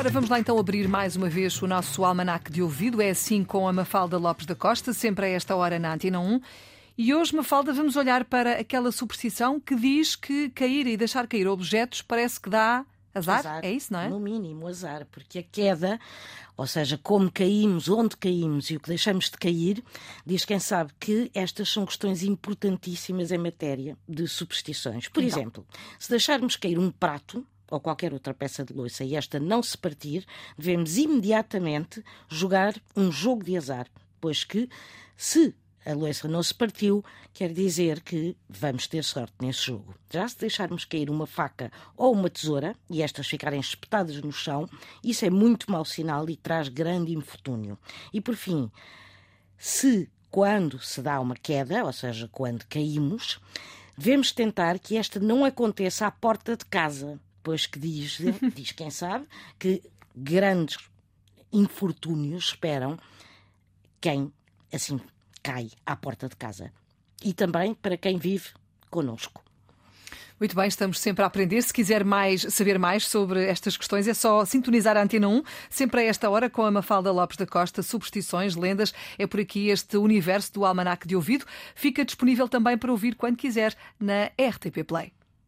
Ora, vamos lá então abrir mais uma vez o nosso almanaque de ouvido. É assim com a Mafalda Lopes da Costa, sempre a esta hora na Antena 1. E hoje, Mafalda, vamos olhar para aquela superstição que diz que cair e deixar cair objetos parece que dá azar. azar é isso, não é? No mínimo, azar, porque a queda, ou seja, como caímos, onde caímos e o que deixamos de cair, diz quem sabe que estas são questões importantíssimas em matéria de superstições. Por então. exemplo, se deixarmos cair um prato, ou qualquer outra peça de louça e esta não se partir, devemos imediatamente jogar um jogo de azar, pois que se a louça não se partiu, quer dizer que vamos ter sorte nesse jogo. Já se deixarmos cair uma faca ou uma tesoura e estas ficarem espetadas no chão, isso é muito mau sinal e traz grande infortúnio. E por fim, se quando se dá uma queda, ou seja, quando caímos, devemos tentar que esta não aconteça à porta de casa, pois que diz, diz quem sabe, que grandes infortúnios esperam quem assim cai à porta de casa. E também para quem vive conosco. Muito bem, estamos sempre a aprender. Se quiser mais saber mais sobre estas questões, é só sintonizar a Antena 1, sempre a esta hora, com a Mafalda Lopes da Costa. Superstições, lendas, é por aqui este universo do Almanac de Ouvido. Fica disponível também para ouvir quando quiser na RTP Play.